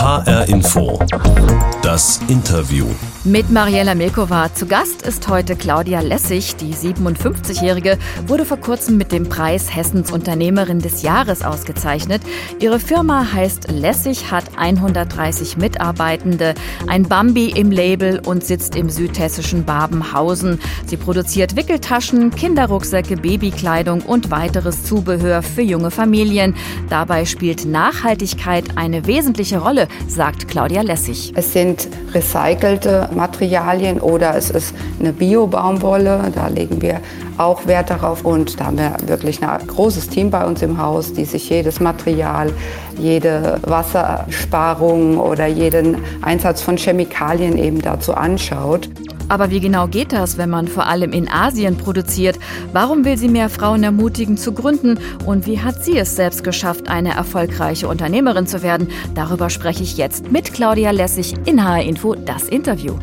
HR Info. Das Interview. Mit Mariella Milkova. Zu Gast ist heute Claudia Lessig. Die 57-Jährige wurde vor kurzem mit dem Preis Hessens Unternehmerin des Jahres ausgezeichnet. Ihre Firma heißt Lessig, hat 130 Mitarbeitende, ein Bambi im Label und sitzt im südhessischen Babenhausen. Sie produziert Wickeltaschen, Kinderrucksäcke, Babykleidung und weiteres Zubehör für junge Familien. Dabei spielt Nachhaltigkeit eine wesentliche Rolle, sagt Claudia Lessig. Es sind recycelte Materialien oder es ist eine Bio-Baumwolle. Da legen wir auch Wert darauf. Und da haben wir wirklich ein großes Team bei uns im Haus, die sich jedes Material, jede Wassersparung oder jeden Einsatz von Chemikalien eben dazu anschaut. Aber wie genau geht das, wenn man vor allem in Asien produziert? Warum will sie mehr Frauen ermutigen zu gründen? Und wie hat sie es selbst geschafft, eine erfolgreiche Unternehmerin zu werden? Darüber spreche ich jetzt mit Claudia Lessig in HR Info, das Interview.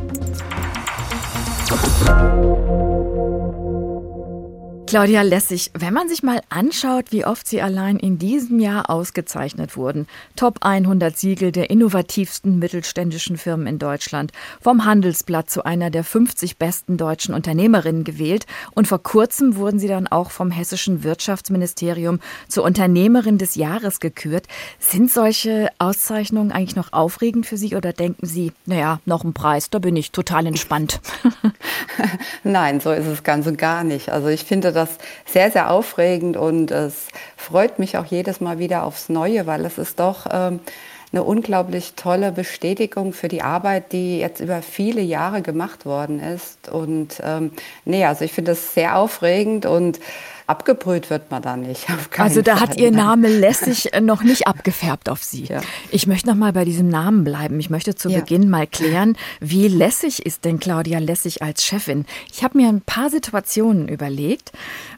Claudia Lessig, wenn man sich mal anschaut, wie oft Sie allein in diesem Jahr ausgezeichnet wurden, Top 100 Siegel der innovativsten mittelständischen Firmen in Deutschland, vom Handelsblatt zu einer der 50 besten deutschen Unternehmerinnen gewählt und vor kurzem wurden Sie dann auch vom hessischen Wirtschaftsministerium zur Unternehmerin des Jahres gekürt. Sind solche Auszeichnungen eigentlich noch aufregend für Sie oder denken Sie, naja, noch ein Preis, da bin ich total entspannt? Nein, so ist es ganz und gar nicht. Also ich finde das sehr, sehr aufregend und es freut mich auch jedes Mal wieder aufs Neue, weil es ist doch ähm, eine unglaublich tolle Bestätigung für die Arbeit, die jetzt über viele Jahre gemacht worden ist. Und ähm, nee, also ich finde das sehr aufregend und abgebrüht wird man da nicht. also da Fall. hat Ihr Name lässig äh, noch nicht abgefärbt auf Sie. Ja. Ich möchte noch mal bei diesem Namen bleiben. Ich möchte zu ja. Beginn mal klären, wie lässig ist denn Claudia Lässig als Chefin? Ich habe mir ein paar Situationen überlegt.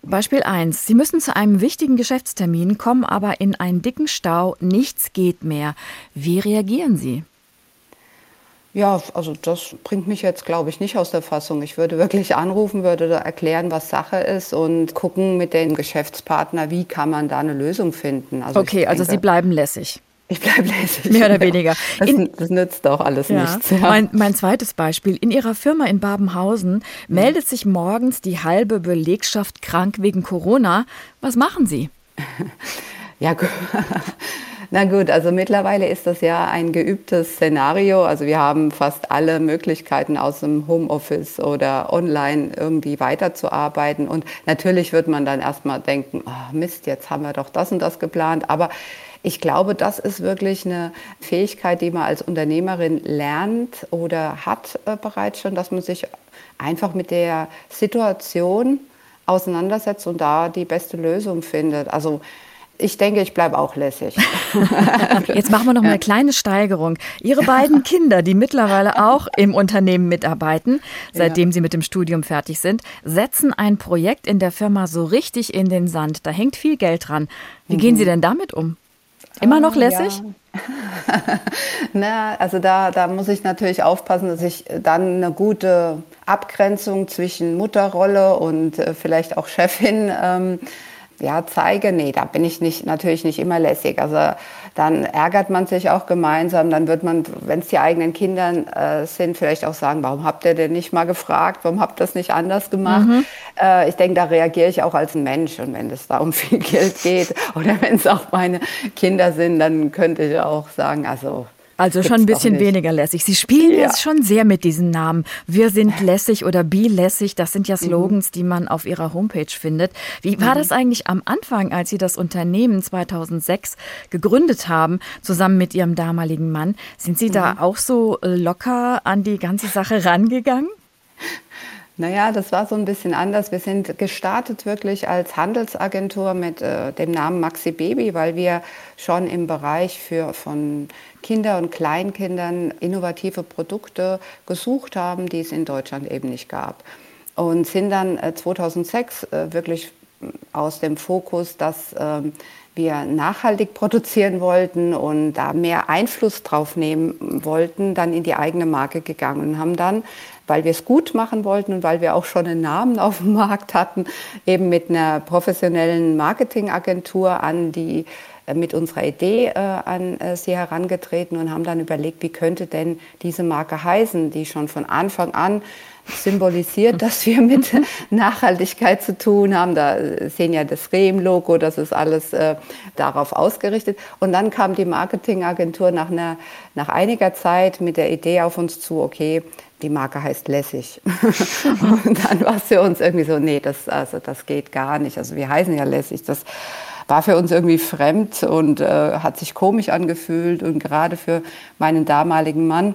Beispiel 1. Sie müssen zu einem wichtigen Geschäftstermin, kommen aber in einen dicken Stau, nichts geht mehr. Wie reagieren Sie? Ja, also das bringt mich jetzt, glaube ich, nicht aus der Fassung. Ich würde wirklich anrufen, würde da erklären, was Sache ist und gucken mit dem Geschäftspartner, wie kann man da eine Lösung finden. Also okay, also Sie bleiben lässig. Ich bleibe lässig. Mehr oder weniger. Das, das nützt auch alles ja. nichts. Ja. Mein, mein, zweites Beispiel. In Ihrer Firma in Babenhausen meldet sich morgens die halbe Belegschaft krank wegen Corona. Was machen Sie? ja, gut. Na gut, also mittlerweile ist das ja ein geübtes Szenario. Also wir haben fast alle Möglichkeiten aus dem Homeoffice oder online irgendwie weiterzuarbeiten. Und natürlich wird man dann erstmal denken, oh Mist, jetzt haben wir doch das und das geplant. Aber ich glaube, das ist wirklich eine Fähigkeit, die man als Unternehmerin lernt oder hat äh, bereits schon, dass man sich einfach mit der Situation auseinandersetzt und da die beste Lösung findet. Also ich denke, ich bleibe auch lässig. Jetzt machen wir noch mal eine kleine Steigerung. Ihre beiden Kinder, die mittlerweile auch im Unternehmen mitarbeiten, seitdem ja. sie mit dem Studium fertig sind, setzen ein Projekt in der Firma so richtig in den Sand. Da hängt viel Geld dran. Wie mhm. gehen Sie denn damit um? Immer noch ah, lässig? Ja. Na, also da, da muss ich natürlich aufpassen, dass ich dann eine gute Abgrenzung zwischen Mutterrolle und äh, vielleicht auch Chefin ähm, ja, zeige, nee, da bin ich nicht, natürlich nicht immer lässig. Also dann ärgert man sich auch gemeinsam, dann wird man, wenn es die eigenen Kinder äh, sind, vielleicht auch sagen, warum habt ihr denn nicht mal gefragt, warum habt ihr das nicht anders gemacht? Mhm. Äh, ich denke, da reagiere ich auch als ein Mensch und wenn es da um viel Geld geht oder wenn es auch meine Kinder sind, dann könnte ich auch sagen, also also schon ein bisschen weniger lässig. Sie spielen ja. jetzt schon sehr mit diesen Namen. Wir sind lässig oder be lässig. Das sind ja mhm. Slogans, die man auf ihrer Homepage findet. Wie war mhm. das eigentlich am Anfang, als Sie das Unternehmen 2006 gegründet haben, zusammen mit Ihrem damaligen Mann? Sind Sie mhm. da auch so locker an die ganze Sache rangegangen? Naja, das war so ein bisschen anders. Wir sind gestartet wirklich als Handelsagentur mit äh, dem Namen Maxi Baby, weil wir schon im Bereich für, von Kinder- und Kleinkindern innovative Produkte gesucht haben, die es in Deutschland eben nicht gab. Und sind dann äh, 2006 äh, wirklich aus dem Fokus, dass ähm, wir nachhaltig produzieren wollten und da mehr Einfluss drauf nehmen wollten, dann in die eigene Marke gegangen und haben dann, weil wir es gut machen wollten und weil wir auch schon einen Namen auf dem Markt hatten, eben mit einer professionellen Marketingagentur an die mit unserer Idee äh, an äh, sie herangetreten und haben dann überlegt, wie könnte denn diese Marke heißen, die schon von Anfang an symbolisiert, dass wir mit Nachhaltigkeit zu tun haben. Da sehen ja das Rehm-Logo, das ist alles äh, darauf ausgerichtet. Und dann kam die Marketingagentur nach, einer, nach einiger Zeit mit der Idee auf uns zu, okay, die Marke heißt lässig. und dann war es für uns irgendwie so, nee, das, also, das geht gar nicht. Also wir heißen ja lässig. Das war für uns irgendwie fremd und äh, hat sich komisch angefühlt. Und gerade für meinen damaligen Mann,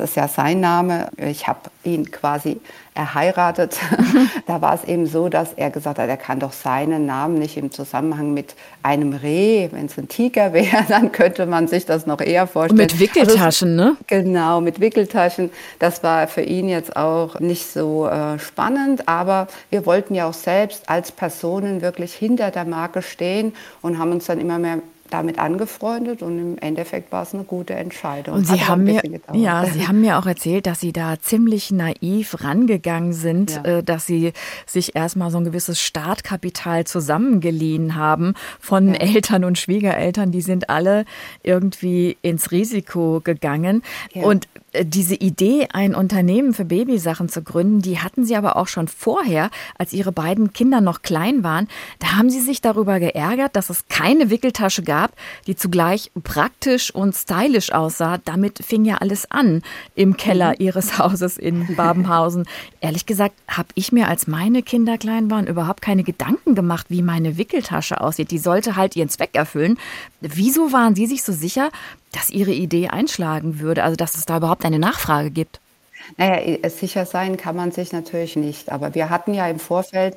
das ist ja sein Name. Ich habe ihn quasi erheiratet. da war es eben so, dass er gesagt hat, er kann doch seinen Namen nicht im Zusammenhang mit einem Reh, wenn es ein Tiger wäre, dann könnte man sich das noch eher vorstellen. Und mit Wickeltaschen, also, ne? Genau, mit Wickeltaschen. Das war für ihn jetzt auch nicht so äh, spannend, aber wir wollten ja auch selbst als Personen wirklich hinter der Marke stehen und haben uns dann immer mehr damit angefreundet und im Endeffekt war es eine gute Entscheidung. Und Sie haben mir, ja, Sie haben mir auch erzählt, dass Sie da ziemlich naiv rangegangen sind, ja. äh, dass Sie sich erstmal so ein gewisses Startkapital zusammengeliehen haben von ja. Eltern und Schwiegereltern. Die sind alle irgendwie ins Risiko gegangen. Ja. Und äh, diese Idee, ein Unternehmen für Babysachen zu gründen, die hatten sie aber auch schon vorher, als ihre beiden Kinder noch klein waren. Da haben sie sich darüber geärgert, dass es keine Wickeltasche gab, die zugleich praktisch und stylisch aussah. Damit fing ja alles an im Keller mhm. ihres Hauses in Babenhausen. Ehrlich gesagt, habe ich mir, als meine Kinder klein waren, überhaupt keine Gedanken gemacht, wie meine Wickeltasche aussieht. Die sollte halt ihren Zweck erfüllen. Wieso waren Sie sich so sicher, dass Ihre Idee einschlagen würde, also dass es da überhaupt eine Nachfrage gibt? Naja, sicher sein kann man sich natürlich nicht. Aber wir hatten ja im Vorfeld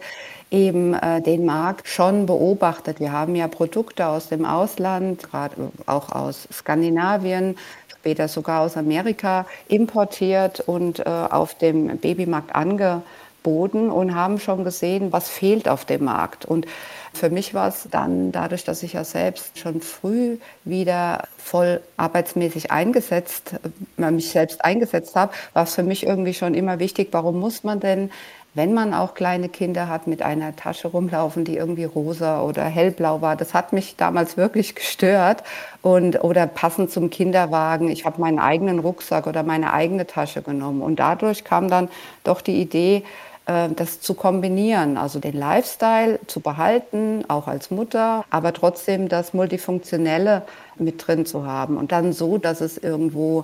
eben äh, den Markt schon beobachtet. Wir haben ja Produkte aus dem Ausland, gerade auch aus Skandinavien, später sogar aus Amerika importiert und äh, auf dem Babymarkt angeboten und haben schon gesehen, was fehlt auf dem Markt. Und für mich war es dann dadurch, dass ich ja selbst schon früh wieder voll arbeitsmäßig eingesetzt, äh, mich selbst eingesetzt habe, war es für mich irgendwie schon immer wichtig, warum muss man denn wenn man auch kleine Kinder hat, mit einer Tasche rumlaufen, die irgendwie rosa oder hellblau war. Das hat mich damals wirklich gestört. Und, oder passend zum Kinderwagen, ich habe meinen eigenen Rucksack oder meine eigene Tasche genommen. Und dadurch kam dann doch die Idee, das zu kombinieren, also den Lifestyle zu behalten, auch als Mutter, aber trotzdem das Multifunktionelle mit drin zu haben und dann so, dass es irgendwo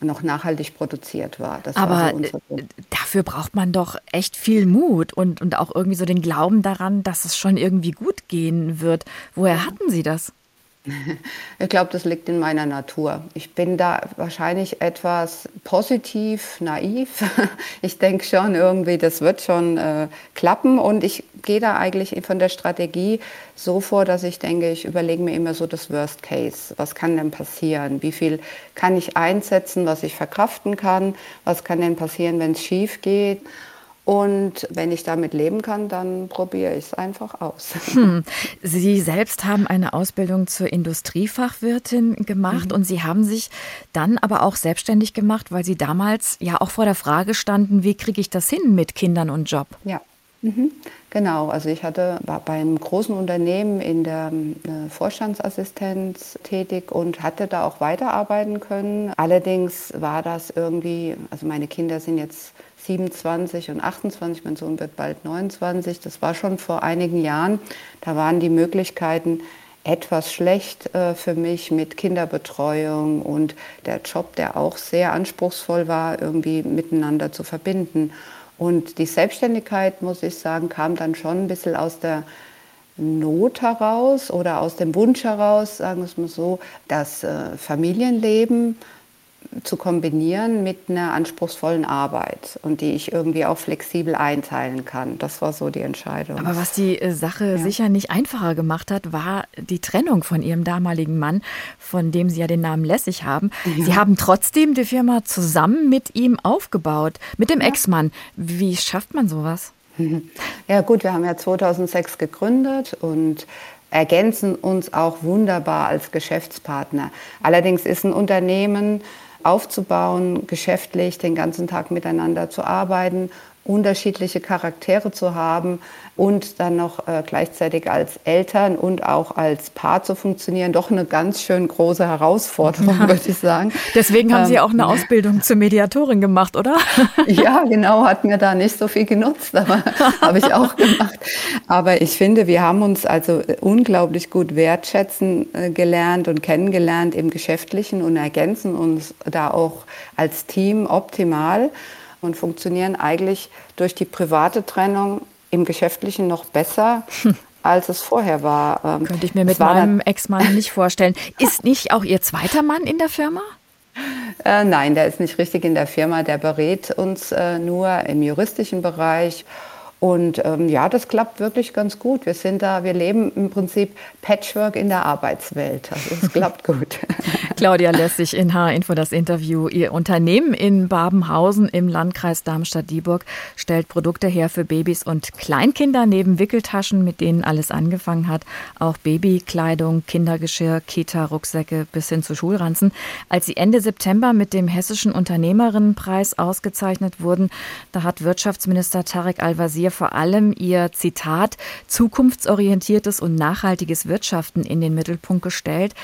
noch nachhaltig produziert war. Das aber war so dafür braucht man doch echt viel Mut und, und auch irgendwie so den Glauben daran, dass es schon irgendwie gut gehen wird. Woher hatten Sie das? Ich glaube, das liegt in meiner Natur. Ich bin da wahrscheinlich etwas positiv, naiv. Ich denke schon irgendwie, das wird schon äh, klappen. Und ich gehe da eigentlich von der Strategie so vor, dass ich denke, ich überlege mir immer so das Worst Case. Was kann denn passieren? Wie viel kann ich einsetzen, was ich verkraften kann? Was kann denn passieren, wenn es schief geht? Und wenn ich damit leben kann, dann probiere ich es einfach aus. Hm. Sie selbst haben eine Ausbildung zur Industriefachwirtin gemacht mhm. und Sie haben sich dann aber auch selbstständig gemacht, weil Sie damals ja auch vor der Frage standen, wie kriege ich das hin mit Kindern und Job? Ja. Mhm. Genau, also ich hatte, war bei einem großen Unternehmen in der äh, Vorstandsassistenz tätig und hatte da auch weiterarbeiten können. Allerdings war das irgendwie, also meine Kinder sind jetzt 27 und 28, mein Sohn wird bald 29. Das war schon vor einigen Jahren. Da waren die Möglichkeiten etwas schlecht äh, für mich mit Kinderbetreuung und der Job, der auch sehr anspruchsvoll war, irgendwie miteinander zu verbinden. Und die Selbstständigkeit, muss ich sagen, kam dann schon ein bisschen aus der Not heraus oder aus dem Wunsch heraus, sagen wir es mal so, das äh, Familienleben zu kombinieren mit einer anspruchsvollen Arbeit und die ich irgendwie auch flexibel einteilen kann. Das war so die Entscheidung. Aber was die äh, Sache ja. sicher nicht einfacher gemacht hat, war die Trennung von ihrem damaligen Mann, von dem Sie ja den Namen Lässig haben. Ja. Sie haben trotzdem die Firma zusammen mit ihm aufgebaut, mit dem ja. Ex-Mann. Wie schafft man sowas? Ja gut, wir haben ja 2006 gegründet und ergänzen uns auch wunderbar als Geschäftspartner. Allerdings ist ein Unternehmen aufzubauen, geschäftlich den ganzen Tag miteinander zu arbeiten, unterschiedliche Charaktere zu haben und dann noch äh, gleichzeitig als Eltern und auch als Paar zu funktionieren, doch eine ganz schön große Herausforderung, ja. würde ich sagen. Deswegen haben ähm, Sie auch eine Ausbildung zur Mediatorin gemacht, oder? ja, genau, hat mir da nicht so viel genutzt, aber habe ich auch gemacht. Aber ich finde, wir haben uns also unglaublich gut wertschätzen äh, gelernt und kennengelernt im Geschäftlichen und ergänzen uns da auch als Team optimal und funktionieren eigentlich durch die private Trennung im Geschäftlichen noch besser. als es vorher war. Ähm, Könnte ich mir mit meinem Ex-Mann nicht vorstellen. Ist nicht auch Ihr zweiter Mann in der Firma? Äh, nein, der ist nicht richtig in der Firma. Der berät uns äh, nur im juristischen Bereich und ähm, ja, das klappt wirklich ganz gut. Wir sind da, wir leben im Prinzip Patchwork in der Arbeitswelt. Also es klappt gut. Claudia Lessig in H-Info das Interview. Ihr Unternehmen in Babenhausen im Landkreis Darmstadt-Dieburg stellt Produkte her für Babys und Kleinkinder neben Wickeltaschen, mit denen alles angefangen hat. Auch Babykleidung, Kindergeschirr, Kita, Rucksäcke bis hin zu Schulranzen. Als sie Ende September mit dem Hessischen Unternehmerinnenpreis ausgezeichnet wurden, da hat Wirtschaftsminister Tarek Al-Wazir hier vor allem Ihr Zitat zukunftsorientiertes und nachhaltiges Wirtschaften in den Mittelpunkt gestellt.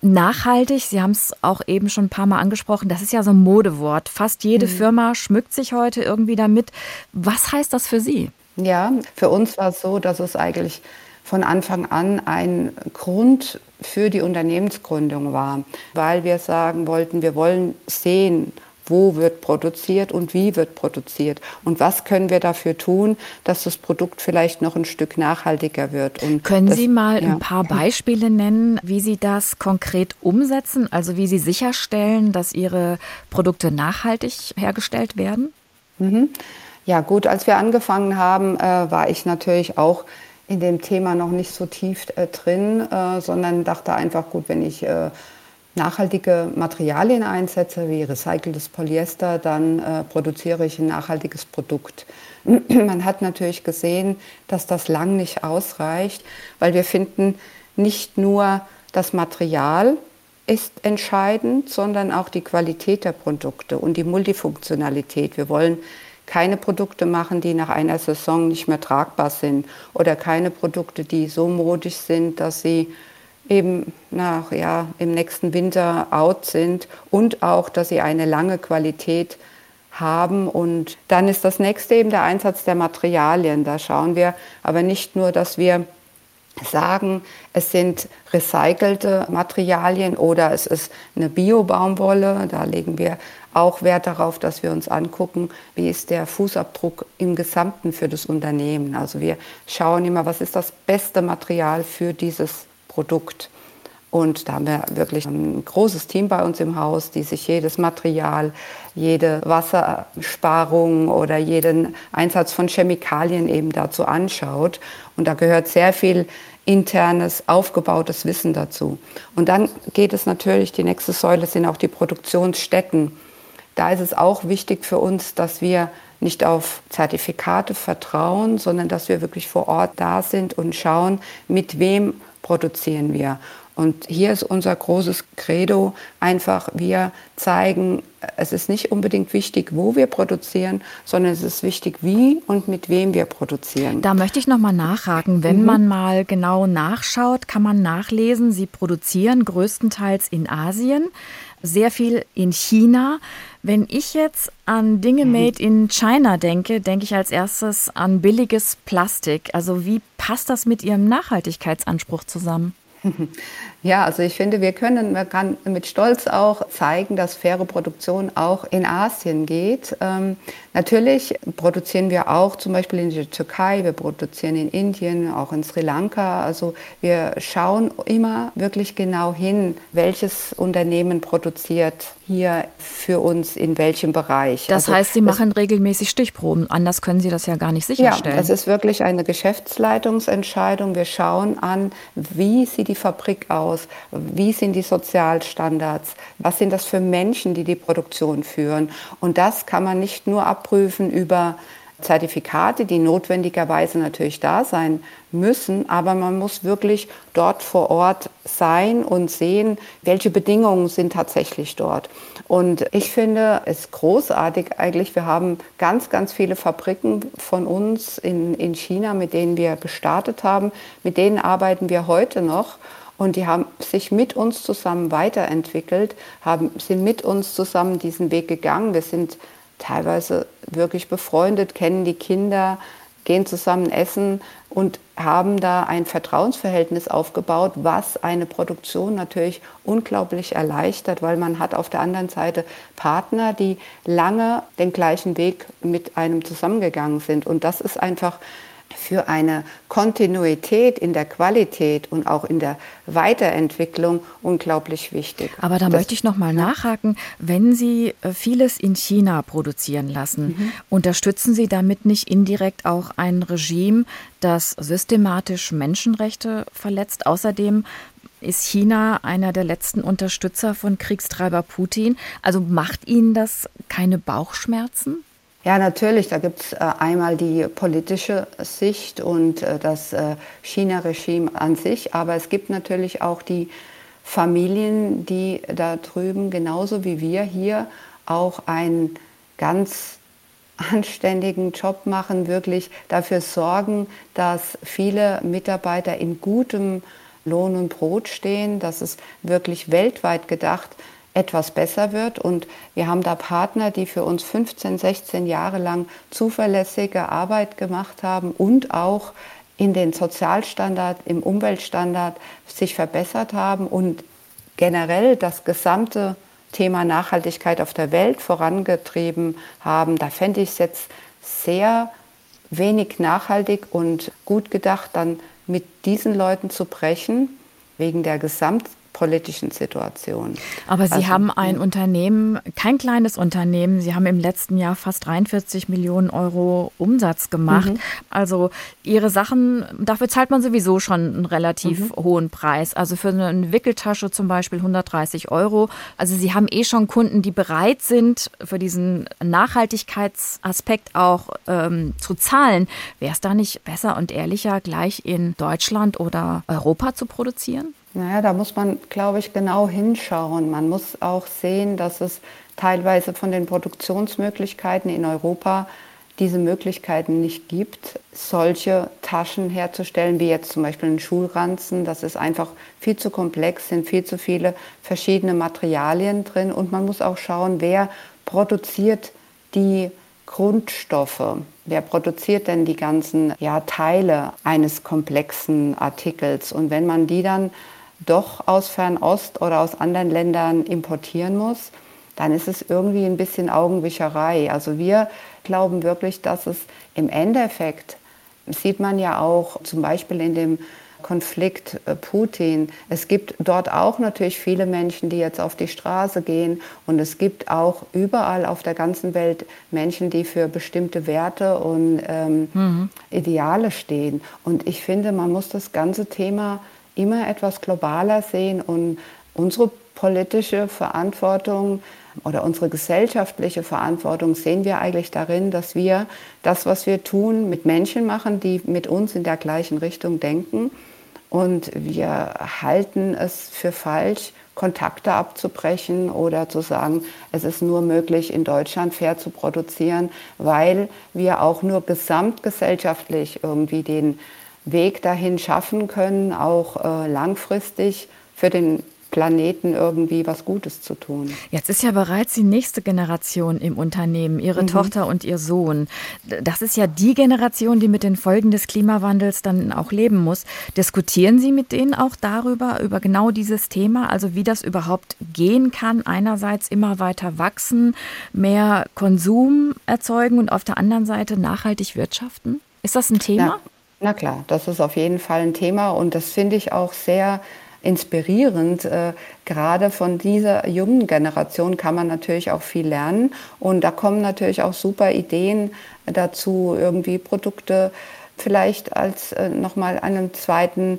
Nachhaltig, Sie haben es auch eben schon ein paar Mal angesprochen, das ist ja so ein Modewort. Fast jede mhm. Firma schmückt sich heute irgendwie damit. Was heißt das für Sie? Ja, für uns war es so, dass es eigentlich von Anfang an ein Grund für die Unternehmensgründung war, weil wir sagen wollten, wir wollen sehen, wo wird produziert und wie wird produziert und was können wir dafür tun, dass das Produkt vielleicht noch ein Stück nachhaltiger wird. Und können das, Sie mal ja. ein paar Beispiele nennen, wie Sie das konkret umsetzen, also wie Sie sicherstellen, dass Ihre Produkte nachhaltig hergestellt werden? Mhm. Ja gut, als wir angefangen haben, äh, war ich natürlich auch in dem Thema noch nicht so tief äh, drin, äh, sondern dachte einfach, gut, wenn ich äh, nachhaltige Materialien einsetze, wie recyceltes Polyester, dann äh, produziere ich ein nachhaltiges Produkt. Man hat natürlich gesehen, dass das lang nicht ausreicht, weil wir finden, nicht nur das Material ist entscheidend, sondern auch die Qualität der Produkte und die Multifunktionalität. Wir wollen keine Produkte machen, die nach einer Saison nicht mehr tragbar sind oder keine Produkte, die so modisch sind, dass sie eben nach, ja, im nächsten Winter out sind und auch, dass sie eine lange Qualität haben. Und dann ist das nächste eben der Einsatz der Materialien. Da schauen wir aber nicht nur, dass wir sagen, es sind recycelte Materialien oder es ist eine Bio-Baumwolle. Da legen wir auch Wert darauf, dass wir uns angucken, wie ist der Fußabdruck im Gesamten für das Unternehmen. Also wir schauen immer, was ist das beste Material für dieses Produkt. Und da haben wir wirklich ein großes Team bei uns im Haus, die sich jedes Material, jede Wassersparung oder jeden Einsatz von Chemikalien eben dazu anschaut. Und da gehört sehr viel internes, aufgebautes Wissen dazu. Und dann geht es natürlich, die nächste Säule sind auch die Produktionsstätten. Da ist es auch wichtig für uns, dass wir nicht auf Zertifikate vertrauen, sondern dass wir wirklich vor Ort da sind und schauen, mit wem produzieren wir. Und hier ist unser großes Credo einfach, wir zeigen, es ist nicht unbedingt wichtig, wo wir produzieren, sondern es ist wichtig, wie und mit wem wir produzieren. Da möchte ich noch mal nachhaken. Wenn mhm. man mal genau nachschaut, kann man nachlesen, Sie produzieren größtenteils in Asien, sehr viel in China. Wenn ich jetzt an Dinge mhm. made in China denke, denke ich als erstes an billiges Plastik. Also wie passt das mit Ihrem Nachhaltigkeitsanspruch zusammen? Ja, also ich finde, wir können, man kann mit Stolz auch zeigen, dass faire Produktion auch in Asien geht. Ähm, natürlich produzieren wir auch zum Beispiel in der Türkei, wir produzieren in Indien, auch in Sri Lanka. Also wir schauen immer wirklich genau hin, welches Unternehmen produziert hier für uns in welchem Bereich. Das also heißt, Sie machen regelmäßig Stichproben, anders können Sie das ja gar nicht sicherstellen. Ja, es ist wirklich eine Geschäftsleitungsentscheidung. Wir schauen an, wie sieht die Fabrik aus aus? Wie sind die Sozialstandards? Was sind das für Menschen, die die Produktion führen? Und das kann man nicht nur abprüfen über Zertifikate, die notwendigerweise natürlich da sein müssen, aber man muss wirklich dort vor Ort sein und sehen, welche Bedingungen sind tatsächlich dort. Und ich finde es großartig eigentlich. Wir haben ganz, ganz viele Fabriken von uns in, in China, mit denen wir gestartet haben. Mit denen arbeiten wir heute noch. Und die haben sich mit uns zusammen weiterentwickelt, haben, sind mit uns zusammen diesen Weg gegangen. Wir sind teilweise wirklich befreundet, kennen die Kinder, gehen zusammen essen und haben da ein Vertrauensverhältnis aufgebaut, was eine Produktion natürlich unglaublich erleichtert, weil man hat auf der anderen Seite Partner, die lange den gleichen Weg mit einem zusammengegangen sind. Und das ist einfach für eine Kontinuität in der Qualität und auch in der Weiterentwicklung unglaublich wichtig. Aber da das, möchte ich noch mal nachhaken, wenn Sie äh, vieles in China produzieren lassen, mhm. unterstützen Sie damit nicht indirekt auch ein Regime, das systematisch Menschenrechte verletzt? Außerdem ist China einer der letzten Unterstützer von Kriegstreiber Putin. Also macht Ihnen das keine Bauchschmerzen? Ja, natürlich. Da gibt es äh, einmal die politische Sicht und äh, das äh, China-Regime an sich, aber es gibt natürlich auch die Familien, die da drüben genauso wie wir hier auch einen ganz anständigen Job machen, wirklich dafür sorgen, dass viele Mitarbeiter in gutem Lohn und Brot stehen, dass es wirklich weltweit gedacht etwas besser wird. Und wir haben da Partner, die für uns 15, 16 Jahre lang zuverlässige Arbeit gemacht haben und auch in den Sozialstandard, im Umweltstandard sich verbessert haben und generell das gesamte Thema Nachhaltigkeit auf der Welt vorangetrieben haben. Da fände ich es jetzt sehr wenig nachhaltig und gut gedacht, dann mit diesen Leuten zu brechen, wegen der Gesamt politischen Situation. Aber Sie also, haben ein Unternehmen, kein kleines Unternehmen, Sie haben im letzten Jahr fast 43 Millionen Euro Umsatz gemacht. Mhm. Also Ihre Sachen, dafür zahlt man sowieso schon einen relativ mhm. hohen Preis. Also für eine Wickeltasche zum Beispiel 130 Euro. Also Sie haben eh schon Kunden, die bereit sind, für diesen Nachhaltigkeitsaspekt auch ähm, zu zahlen. Wäre es da nicht besser und ehrlicher, gleich in Deutschland oder Europa zu produzieren? Naja, da muss man, glaube ich, genau hinschauen. Man muss auch sehen, dass es teilweise von den Produktionsmöglichkeiten in Europa diese Möglichkeiten nicht gibt, solche Taschen herzustellen, wie jetzt zum Beispiel ein Schulranzen. Das ist einfach viel zu komplex, sind viel zu viele verschiedene Materialien drin und man muss auch schauen, wer produziert die Grundstoffe. Wer produziert denn die ganzen ja, Teile eines komplexen Artikels? Und wenn man die dann doch aus Fernost oder aus anderen Ländern importieren muss, dann ist es irgendwie ein bisschen Augenwischerei. Also wir glauben wirklich, dass es im Endeffekt, sieht man ja auch zum Beispiel in dem Konflikt äh, Putin. Es gibt dort auch natürlich viele Menschen, die jetzt auf die Straße gehen. Und es gibt auch überall auf der ganzen Welt Menschen, die für bestimmte Werte und ähm, mhm. Ideale stehen. Und ich finde, man muss das ganze Thema immer etwas globaler sehen und unsere politische Verantwortung oder unsere gesellschaftliche Verantwortung sehen wir eigentlich darin, dass wir das, was wir tun, mit Menschen machen, die mit uns in der gleichen Richtung denken. Und wir halten es für falsch, Kontakte abzubrechen oder zu sagen, es ist nur möglich, in Deutschland fair zu produzieren, weil wir auch nur gesamtgesellschaftlich irgendwie den Weg dahin schaffen können, auch äh, langfristig für den Planeten irgendwie was Gutes zu tun. Jetzt ist ja bereits die nächste Generation im Unternehmen, Ihre mhm. Tochter und Ihr Sohn. Das ist ja die Generation, die mit den Folgen des Klimawandels dann auch leben muss. Diskutieren Sie mit denen auch darüber, über genau dieses Thema, also wie das überhaupt gehen kann, einerseits immer weiter wachsen, mehr Konsum erzeugen und auf der anderen Seite nachhaltig wirtschaften? Ist das ein Thema? Ja. Na klar, das ist auf jeden Fall ein Thema und das finde ich auch sehr inspirierend. Äh, gerade von dieser jungen Generation kann man natürlich auch viel lernen und da kommen natürlich auch super Ideen dazu, irgendwie Produkte vielleicht als äh, nochmal einen zweiten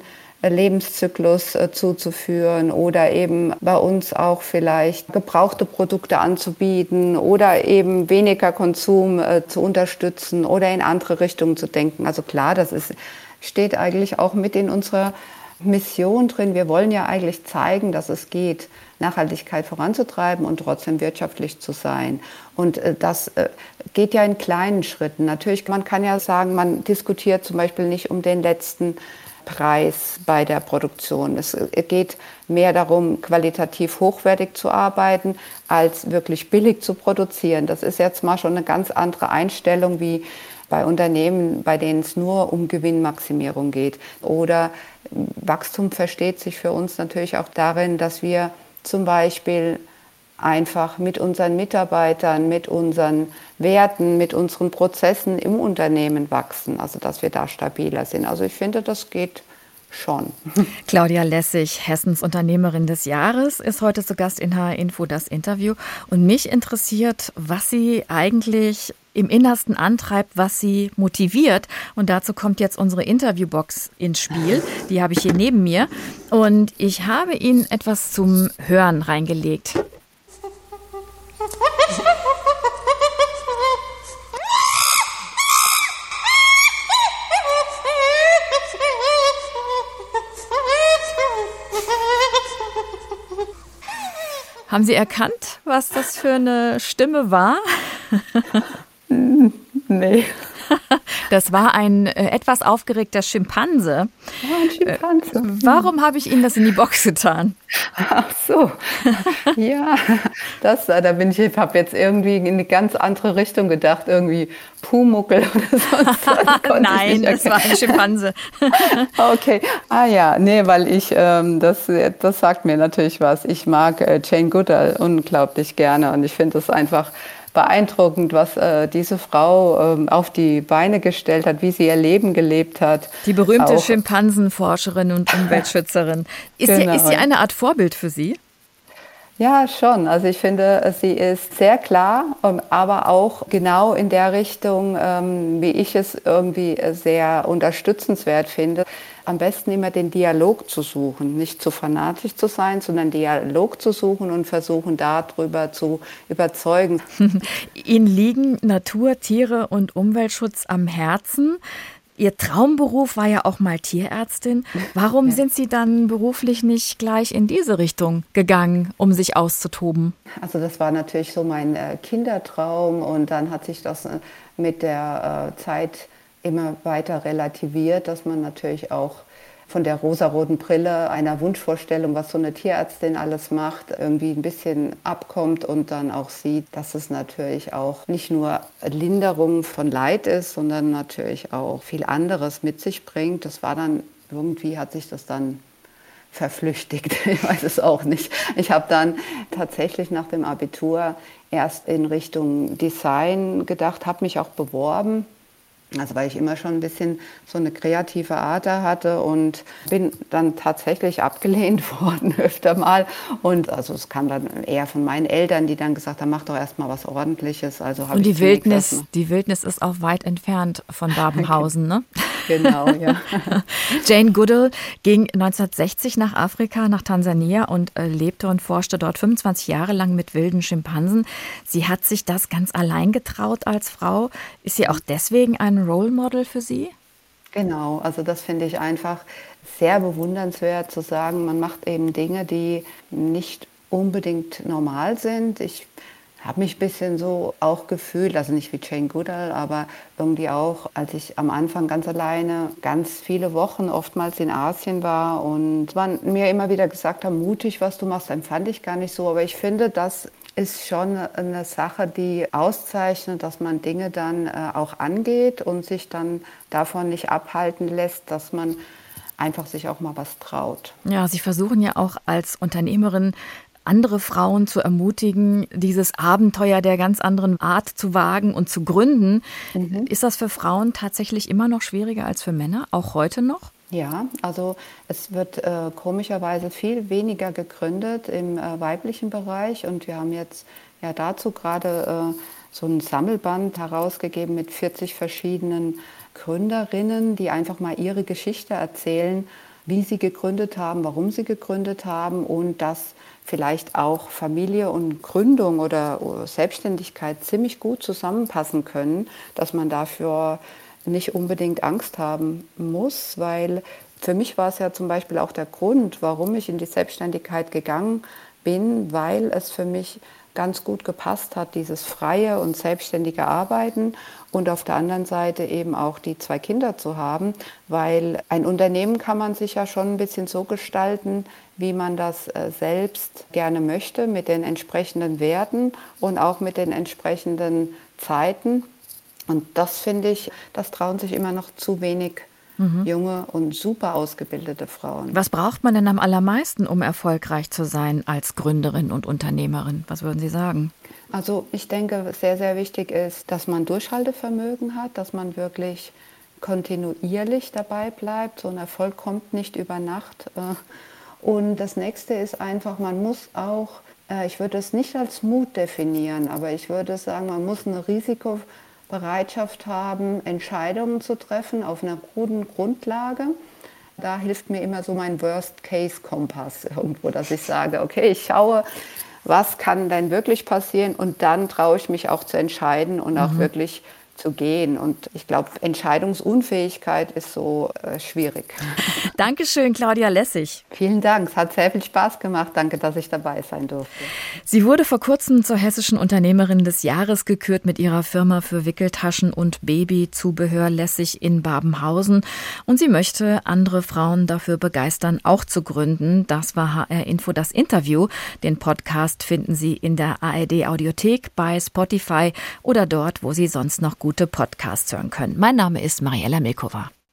Lebenszyklus äh, zuzuführen oder eben bei uns auch vielleicht gebrauchte Produkte anzubieten oder eben weniger Konsum äh, zu unterstützen oder in andere Richtungen zu denken. Also klar, das ist, steht eigentlich auch mit in unserer Mission drin. Wir wollen ja eigentlich zeigen, dass es geht, Nachhaltigkeit voranzutreiben und trotzdem wirtschaftlich zu sein. Und äh, das geht ja in kleinen Schritten. Natürlich, man kann ja sagen, man diskutiert zum Beispiel nicht um den letzten Preis bei der Produktion. Es geht mehr darum, qualitativ hochwertig zu arbeiten, als wirklich billig zu produzieren. Das ist jetzt mal schon eine ganz andere Einstellung wie bei Unternehmen, bei denen es nur um Gewinnmaximierung geht. Oder Wachstum versteht sich für uns natürlich auch darin, dass wir zum Beispiel einfach mit unseren Mitarbeitern, mit unseren Werten, mit unseren Prozessen im Unternehmen wachsen, also dass wir da stabiler sind. Also ich finde, das geht schon. Claudia Lessig, Hessens Unternehmerin des Jahres, ist heute zu Gast in HR Info das Interview. Und mich interessiert, was sie eigentlich im Innersten antreibt, was sie motiviert. Und dazu kommt jetzt unsere Interviewbox ins Spiel. Die habe ich hier neben mir. Und ich habe Ihnen etwas zum Hören reingelegt. Haben Sie erkannt, was das für eine Stimme war? Nee. Das war ein äh, etwas aufgeregter Schimpanse. Oh, ein Schimpanse. Äh, warum habe ich Ihnen das in die Box getan? Ach so. ja, das, äh, da bin ich, ich habe jetzt irgendwie in eine ganz andere Richtung gedacht, irgendwie Pumuckel oder sonst Nein, das war ein Schimpanse. okay. Ah ja, nee, weil ich, ähm, das, das sagt mir natürlich was. Ich mag äh, Jane Goodall unglaublich gerne und ich finde das einfach beeindruckend, was äh, diese Frau äh, auf die Beine gestellt hat, wie sie ihr Leben gelebt hat. Die berühmte Auch. Schimpansenforscherin und Umweltschützerin. Ist, genau. sie, ist sie eine Art Vorbild für Sie? Ja, schon. Also ich finde, sie ist sehr klar, ähm, aber auch genau in der Richtung, ähm, wie ich es irgendwie sehr unterstützenswert finde am besten immer den Dialog zu suchen, nicht zu fanatisch zu sein, sondern Dialog zu suchen und versuchen darüber zu überzeugen. Ihnen liegen Natur, Tiere und Umweltschutz am Herzen. Ihr Traumberuf war ja auch mal Tierärztin. Warum sind Sie dann beruflich nicht gleich in diese Richtung gegangen, um sich auszutoben? Also das war natürlich so mein äh, Kindertraum und dann hat sich das äh, mit der äh, Zeit immer weiter relativiert, dass man natürlich auch von der rosaroten Brille einer Wunschvorstellung, was so eine Tierärztin alles macht, irgendwie ein bisschen abkommt und dann auch sieht, dass es natürlich auch nicht nur Linderung von Leid ist, sondern natürlich auch viel anderes mit sich bringt. Das war dann, irgendwie hat sich das dann verflüchtigt. Ich weiß es auch nicht. Ich habe dann tatsächlich nach dem Abitur erst in Richtung Design gedacht, habe mich auch beworben also weil ich immer schon ein bisschen so eine kreative Ader hatte und bin dann tatsächlich abgelehnt worden öfter mal. Und also es kam dann eher von meinen Eltern, die dann gesagt haben, mach doch erstmal was Ordentliches. Also und die Wildnis, die Wildnis ist auch weit entfernt von Babenhausen, ne? Genau, ja. Jane Goodall ging 1960 nach Afrika, nach Tansania und äh, lebte und forschte dort 25 Jahre lang mit wilden Schimpansen. Sie hat sich das ganz allein getraut als Frau. Ist sie auch deswegen ein Role Model für Sie? Genau, also das finde ich einfach sehr bewundernswert zu sagen, man macht eben Dinge, die nicht unbedingt normal sind. Ich habe mich ein bisschen so auch gefühlt, also nicht wie Jane Goodall, aber irgendwie auch, als ich am Anfang ganz alleine ganz viele Wochen oftmals in Asien war und man mir immer wieder gesagt hat, mutig, was du machst, empfand ich gar nicht so. Aber ich finde, das ist schon eine Sache, die auszeichnet, dass man Dinge dann äh, auch angeht und sich dann davon nicht abhalten lässt, dass man einfach sich auch mal was traut. Ja, Sie versuchen ja auch als Unternehmerin andere Frauen zu ermutigen, dieses Abenteuer der ganz anderen Art zu wagen und zu gründen. Mhm. Ist das für Frauen tatsächlich immer noch schwieriger als für Männer, auch heute noch? Ja, also es wird äh, komischerweise viel weniger gegründet im äh, weiblichen Bereich und wir haben jetzt ja dazu gerade äh, so ein Sammelband herausgegeben mit 40 verschiedenen Gründerinnen, die einfach mal ihre Geschichte erzählen wie sie gegründet haben, warum sie gegründet haben und dass vielleicht auch Familie und Gründung oder Selbstständigkeit ziemlich gut zusammenpassen können, dass man dafür nicht unbedingt Angst haben muss, weil für mich war es ja zum Beispiel auch der Grund, warum ich in die Selbstständigkeit gegangen bin, weil es für mich ganz gut gepasst hat, dieses freie und selbstständige Arbeiten und auf der anderen Seite eben auch die zwei Kinder zu haben, weil ein Unternehmen kann man sich ja schon ein bisschen so gestalten, wie man das äh, selbst gerne möchte, mit den entsprechenden Werten und auch mit den entsprechenden Zeiten. Und das finde ich, das trauen sich immer noch zu wenig mhm. junge und super ausgebildete Frauen. Was braucht man denn am allermeisten, um erfolgreich zu sein als Gründerin und Unternehmerin? Was würden Sie sagen? Also ich denke, sehr, sehr wichtig ist, dass man Durchhaltevermögen hat, dass man wirklich kontinuierlich dabei bleibt. So ein Erfolg kommt nicht über Nacht. Äh. Und das nächste ist einfach, man muss auch, äh, ich würde es nicht als Mut definieren, aber ich würde sagen, man muss eine Risiko Bereitschaft haben, Entscheidungen zu treffen auf einer guten Grundlage. Da hilft mir immer so mein Worst-Case-Kompass irgendwo, dass ich sage, okay, ich schaue, was kann denn wirklich passieren und dann traue ich mich auch zu entscheiden und auch mhm. wirklich zu gehen. Und ich glaube, Entscheidungsunfähigkeit ist so äh, schwierig. Dankeschön, Claudia Lessig. Vielen Dank. Es hat sehr viel Spaß gemacht. Danke, dass ich dabei sein durfte. Sie wurde vor kurzem zur hessischen Unternehmerin des Jahres gekürt mit ihrer Firma für Wickeltaschen und Babyzubehör Lessig in Babenhausen. Und sie möchte andere Frauen dafür begeistern, auch zu gründen. Das war HR Info das Interview. Den Podcast finden Sie in der ARD Audiothek, bei Spotify oder dort, wo Sie sonst noch gute Podcasts hören können. Mein Name ist Mariella Milkova.